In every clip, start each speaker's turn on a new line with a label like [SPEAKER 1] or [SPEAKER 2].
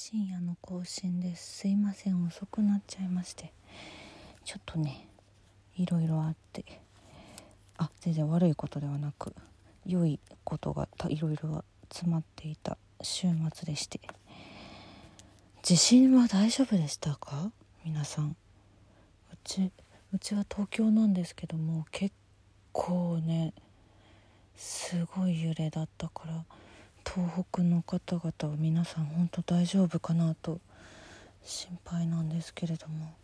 [SPEAKER 1] 深夜の更新ですすいません遅くなっちゃいましてちょっとねいろいろあって。あ全然悪いことではなく良いことがいろいろ詰まっていた週末でして。地震は大丈夫でしたか？皆さん。うちうちは東京なんですけども結構ねすごい揺れだったから東北の方々は皆さん本当大丈夫かなと心配なんですけれども。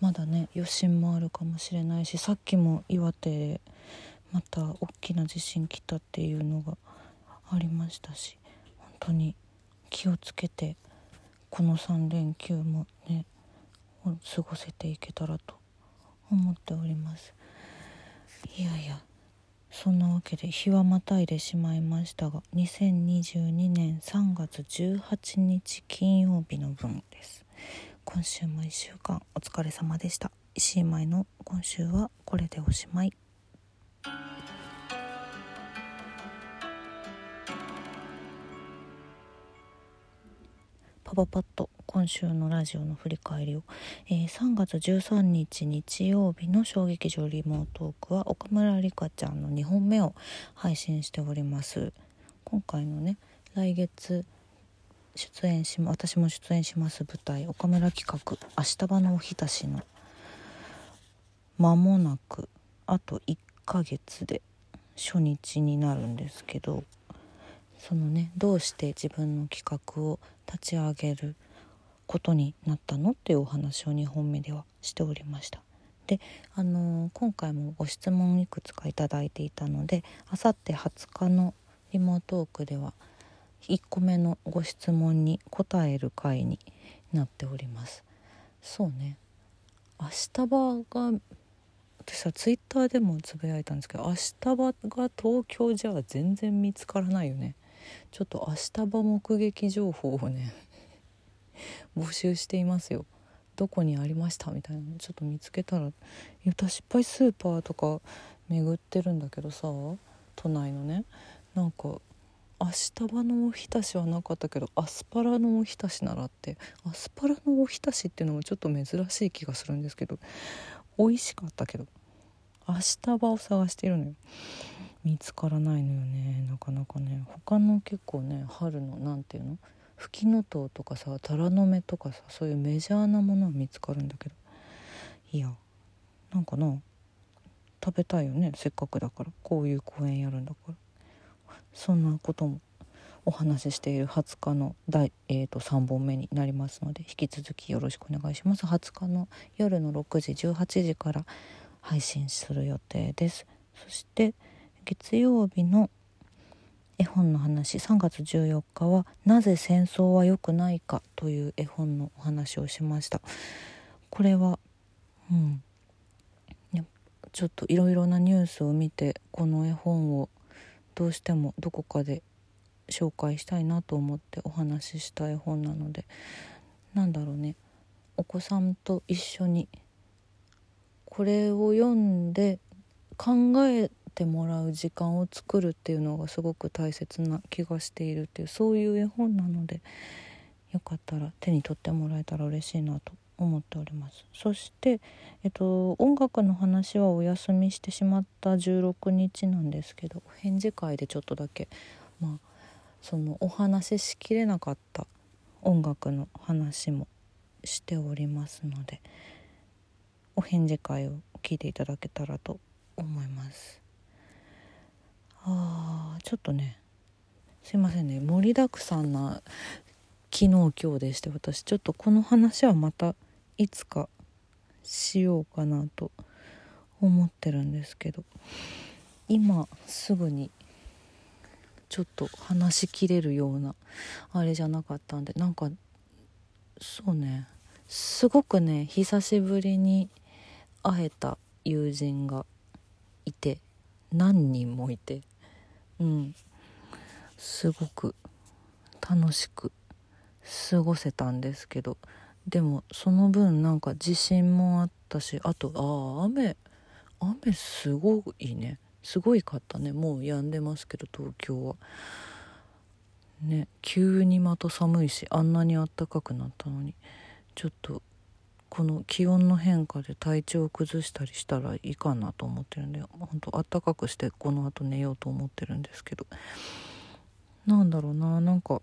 [SPEAKER 1] まだね余震もあるかもしれないしさっきも岩手でまた大きな地震来たっていうのがありましたし本当に気をつけてこの3連休もね過ごせていけたらと思っております。いやいや。そんなわけで日はまたいでしまいましたが2022年3月18日金曜日の分です。今週も1週間お疲れ様でした。石井舞の今週はこれでおしまい。パパッと今週のラジオの振り返りを、えー、3月13日日曜日の衝撃場リモートークは岡村里香ちゃんの2本目を配信しております。今回のね来月出演し私も出演します舞台岡村企画「明日場のおひたし」の間もなくあと1ヶ月で初日になるんですけどそのねどうして自分の企画を立ち上げることになったのっていうお話を2本目ではしておりました。で、あのー、今回もご質問いくつか頂いていたのであさって20日のリモートークでは1個目のご質問に答える回になっております。そうね明日場が私はツイッターでもつぶやいたんですけど明日場が東京じゃ全然見つからないよねちょっと明日場目撃情報をね 募集していますよ。どこにありましたみたいなのちょっと見つけたら私いっぱいスーパーとか巡ってるんだけどさ都内のね。なんか明日場のおひたしはなかったけどアスパラのおひたしならってアスパラのおひたしっていうのもちょっと珍しい気がするんですけど美味しかったけど明日場を探しているのよ。見つからないのよねなかなかね。他の結構ね春の何ていうの？フキノトウとかさタラの芽とかさそういうメジャーなものは見つかるんだけど。いやなんかな食べたいよねせっかくだから。こういう公演やるんだから。そんなこともお話ししている20日の第、えーと、3本目になりますので引き続きよろしくお願いします。20日の夜の6時18時から配信する予定です。そして月曜日の絵本の話3月14日は「なぜ戦争は良くないか」という絵本のお話をしました。これはうんちょっといろいろなニュースを見てこの絵本をどうしてもどこかで紹介したいなと思ってお話しした絵本なのでなんだろうね。お子さんと一緒にこれを読んで考えてもらう時間を作るっていうのがすごく大切な気がしているっていうそういう絵本なのでよかったら手に取ってもらえたら嬉しいなと思っておりますそして、えっと、音楽の話はお休みしてしまった16日なんですけど返事会でちょっとだけまあそのお話ししきれなかった音楽の話もしておりますのでお返事会を聞いていただけたらと思います。あちょっとねすいませんね。盛りだくさんな昨日今日でして私ちょっとこの話はまたいつかしようかなと思ってるんですけど今すぐにちょっと話しきれるようなあれじゃなかったんでなんかそうねすごくね久しぶりに会えた友人がいて何人もいてうん。すごく楽しく過ごせたんですけどでもその分なんか自信もあったしあとああ雨雨すごいね。すごいかったね。もう止んでますけど東京は。ね急にまた寒いしあんなにあったかくなったのに。ちょっとこの気温の変化で体調を崩したりしたらいいかなと思ってるんで本当あったかくしてこの後寝ようと思ってるんですけど。なんだろうななんか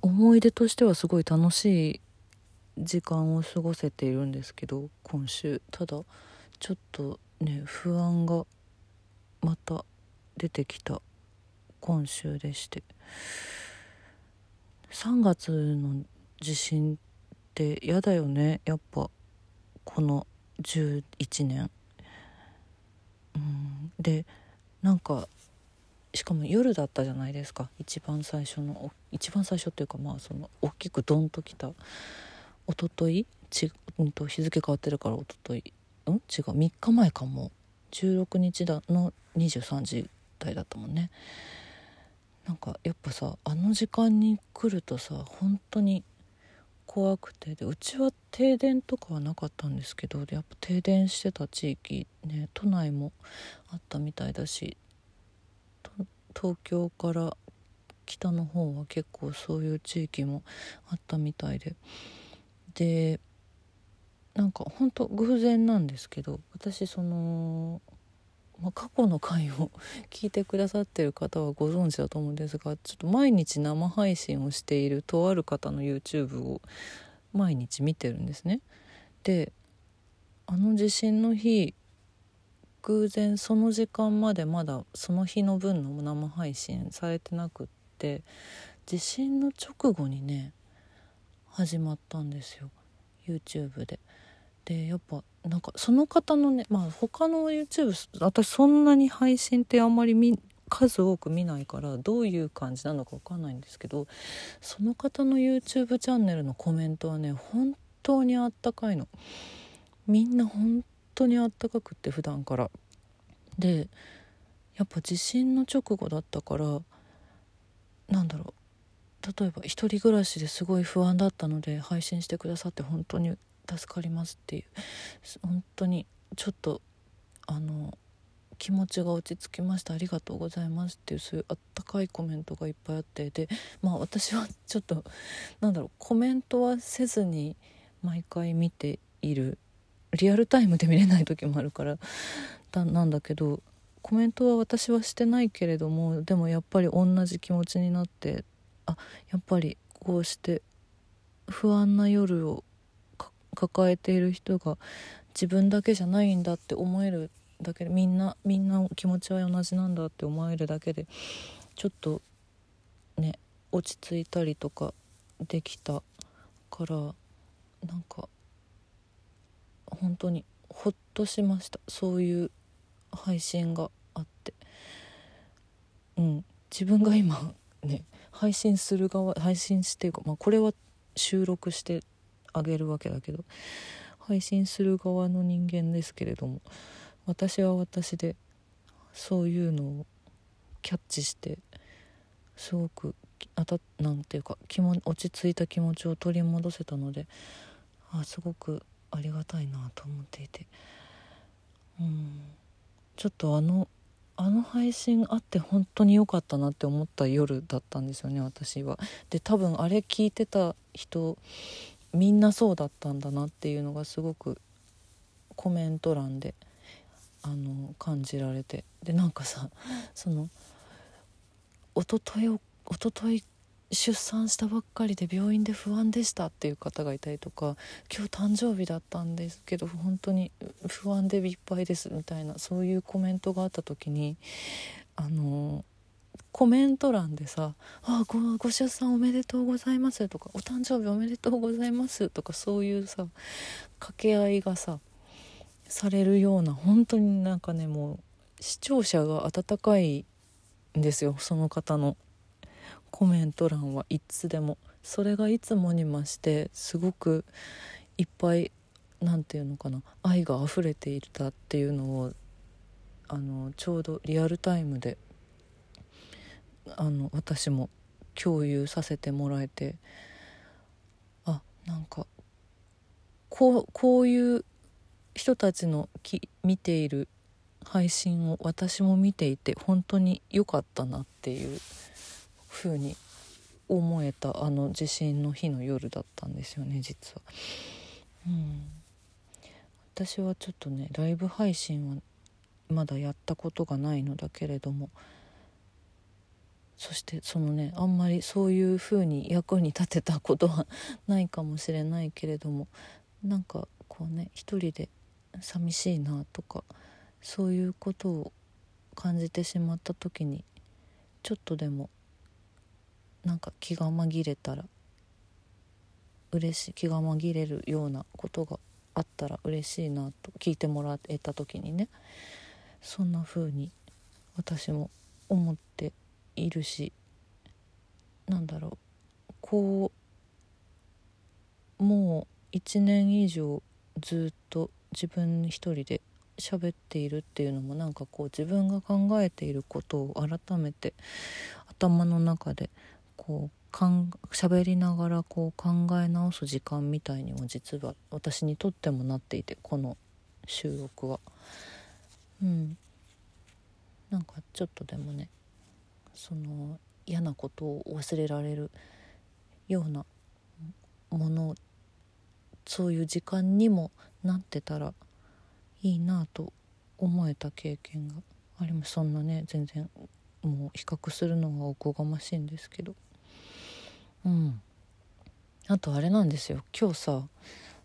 [SPEAKER 1] 思い出としてはすごい楽しい時間を過ごせているんですけど今週。ただちょっとね不安がまた出てきた今週でして。3月の地震って嫌だよね。やっぱこの11年。うん。でなんかしかも夜だったじゃないですか。一番最初の一番最初っていうかまあその大きくドンときた。おとといち、うんと、日付変わってるからおとといん？違う。3日前かも。16日だの23時台だったもんね。なんかやっぱさあの時間に来るとさ本当に怖くて。でうちは停電とかはなかったんですけどやっぱ停電してた地域ね都内もあったみたいだし東京から北の方は結構そういう地域もあったみたいで。でなんかほんと偶然なんですけど私そのまあ、過去の回を聞いてくださってる方はご存知だと思うんですがちょっと毎日生配信をしているとある方の YouTube を毎日見てるんですね。であの地震の日偶然その時間までまだその日の分の生配信されてなくって地震の直後にね始まったんですよ YouTube で。でやっぱなんかその方のねまあ他の YouTube 私そんなに配信ってあんまり見数多く見ないからどういう感じなのか分かんないんですけどその方の YouTube チャンネルのコメントはね本当にあったかいの。みんな本当にあったかくって普段から。でやっぱ地震の直後だったからなんだろう。例えば一人暮らしですごい不安だったので配信してくださって本当に助かりますっていう。本当にちょっとあの気持ちが落ち着きました。ありがとうございますっていうそういうあったかいコメントがいっぱいあって。でまあ私はちょっとなんだろうコメントはせずに毎回見ている。リアルタイムで見れない時もあるからだなんだけどコメントは私はしてないけれどもでもやっぱり同じ気持ちになってあやっぱりこうして不安な夜を抱えている人が自分だけじゃないんだって思えるだけでみんなみんな気持ちは同じなんだって思えるだけでちょっとね落ち着いたりとかできたからなんか本当にほっとしました。そういう配信があって。うん。自分が今ね配信する側配信していうか、まあ、これは収録してあげるわけだけど配信する側の人間ですけれども私は私でそういうのをキャッチしてすごくあたなんていうか気も落ち着いた気持ちを取り戻せたのであすごくありがたいなと思っていてうんちょっとあのあの配信あって本当に良かったなって思った夜だったんですよね私は。で多分あれ聞いてた人みんなそうだったんだなっていうのがすごくコメント欄であの感じられて。でなんかさそのおとといおととい出産したばっかりで病院で不安でしたっていう方がいたりとか今日誕生日だったんですけど本当に不安でいっぱいですみたいなそういうコメントがあった時にあのコメント欄でさ「あごご出産おめでとうございます」とか「お誕生日おめでとうございます」とかそういうさ掛け合いがさされるような本当になんかねもう視聴者が温かいんですよその方の。コメント欄はいつでも。それがいつもに増してすごくいっぱい何て言うのかな愛が溢れていたっていうのをあのちょうどリアルタイムであの私も共有させてもらえてあなんかこうこういう人たちのき見ている配信を私も見ていて本当に良かったなっていう風に思えたあの地震の日の夜だったんですよね実は。うん私はちょっとねライブ配信はまだやったことがないのだけれどもそしてそのねあんまりそういう風に役に立てたことはないかもしれないけれどもなんかこうね一人で寂しいなとかそういうことを感じてしまった時にちょっとでもなんか気が紛れたら嬉しい気が紛れるようなことがあったら嬉しいなと聞いてもらえた時にねそんな風に私も思っているしなんだろうこうもう1年以上ずっと自分一人で喋っているっていうのもなんかこう自分が考えていることを改めて頭の中でこうかん喋りながらこう考え直す時間みたいにも実は私にとってもなっていてこの収録は。うんなんかちょっとでもねその嫌なことを忘れられるようなものそういう時間にもなってたらいいなと思えた経験があります。そんなね全然もう比較するのはおこがましいんですけど。うん。あとあれなんですよ。今日さ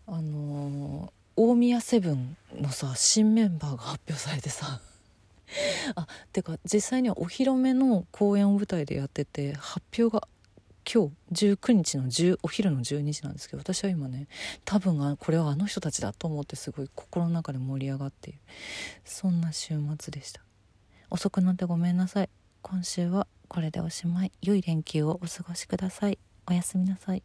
[SPEAKER 1] あのー、大宮セブンのさ新メンバーが発表されてさ。あてか実際にはお披露目の公演を舞台でやってて発表が今日19日の10お昼の12時なんですけど私は今ね多分これはあの人たちだと思ってすごい心の中で盛り上がっているそんな週末でした。遅くなってごめんなさい。今週はこれでおしまい。良い連休をお過ごしください。おやすみなさい。